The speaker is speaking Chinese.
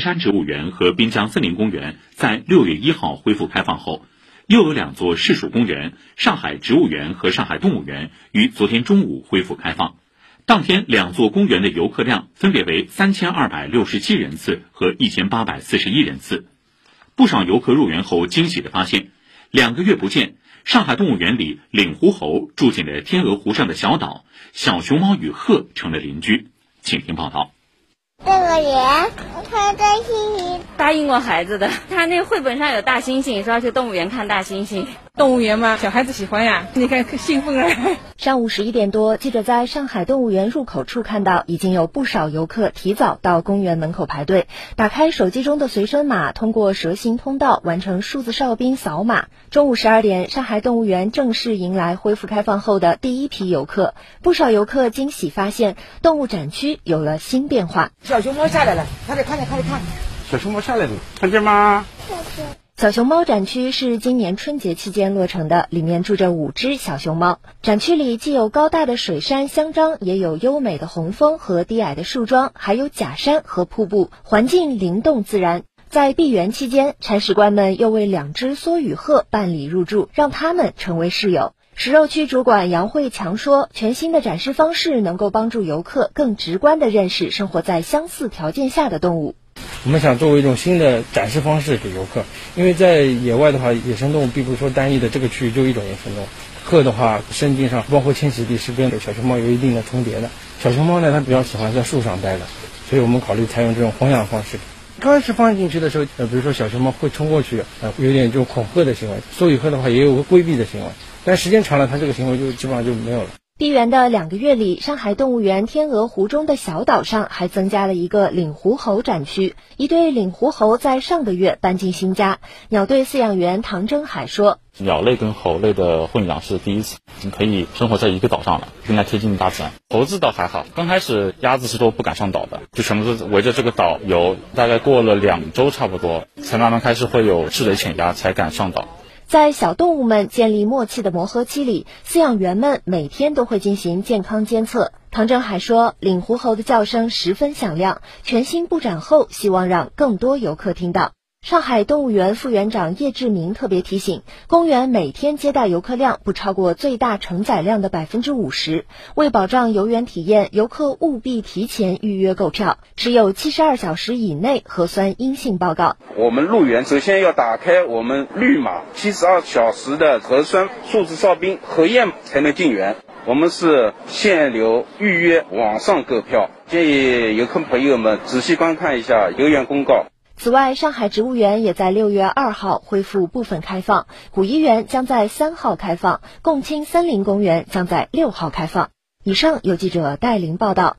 山植物园和滨江森林公园在六月一号恢复开放后，又有两座市属公园——上海植物园和上海动物园，于昨天中午恢复开放。当天，两座公园的游客量分别为三千二百六十七人次和一千八百四十一人次。不少游客入园后惊喜地发现，两个月不见，上海动物园里领狐猴住进了天鹅湖上的小岛，小熊猫与鹤成了邻居。请听报道。这个人，他在心里。答应过孩子的，他那绘本上有大猩猩，说要去动物园看大猩猩。动物园吗，小孩子喜欢呀，你看兴奋啊。上午十一点多，记者在上海动物园入口处看到，已经有不少游客提早到公园门口排队，打开手机中的随身码，通过蛇形通道完成数字哨兵扫码。中午十二点，上海动物园正式迎来恢复开放后的第一批游客，不少游客惊喜发现，动物展区有了新变化。小熊猫下来了，快点，快点，快点看，小熊猫下来了，看见吗？看见小熊猫展区是今年春节期间落成的，里面住着五只小熊猫。展区里既有高大的水杉香樟，也有优美的红枫和低矮的树桩，还有假山和瀑布，环境灵动自然。在闭园期间，铲屎官们又为两只梭羽鹤办理入住，让它们成为室友。食肉区主管杨慧强说：“全新的展示方式能够帮助游客更直观地认识生活在相似条件下的动物。”我们想作为一种新的展示方式给游客，因为在野外的话，野生动物并不是说单一的这个区域就一种野生动物。鹤的话，生境上包括迁徙地是跟小熊猫有一定的重叠的。小熊猫呢，它比较喜欢在树上待的，所以我们考虑采用这种荒养方式。刚开始放进去的时候，呃，比如说小熊猫会冲过去，呃，有点就恐吓的行为；梭羽鹤的话也有个规避的行为，但时间长了，它这个行为就基本上就没有了。闭园的两个月里，上海动物园天鹅湖中的小岛上还增加了一个领狐猴展区。一对领狐猴在上个月搬进新家。鸟队饲养员唐征海说：“鸟类跟猴类的混养是第一次，已经可以生活在一个岛上了，更加贴近大自然。猴子倒还好，刚开始鸭子是都不敢上岛的，就全部都围着这个岛游。大概过了两周差不多，才慢慢开始会有赤嘴潜鸭才敢上岛。”在小动物们建立默契的磨合期里，饲养员们每天都会进行健康监测。唐正海说，领狐猴的叫声十分响亮，全新布展后，希望让更多游客听到。上海动物园副园长叶志明特别提醒，公园每天接待游客量不超过最大承载量的百分之五十。为保障游园体验，游客务必提前预约购票，持有七十二小时以内核酸阴性报告。我们入园首先要打开我们绿码，七十二小时的核酸数字哨兵核验才能进园。我们是限流预约，网上购票。建议游客朋友们仔细观看一下游园公告。此外，上海植物园也在六月二号恢复部分开放，古怡园将在三号开放，共青森林公园将在六号开放。以上有记者戴琳报道。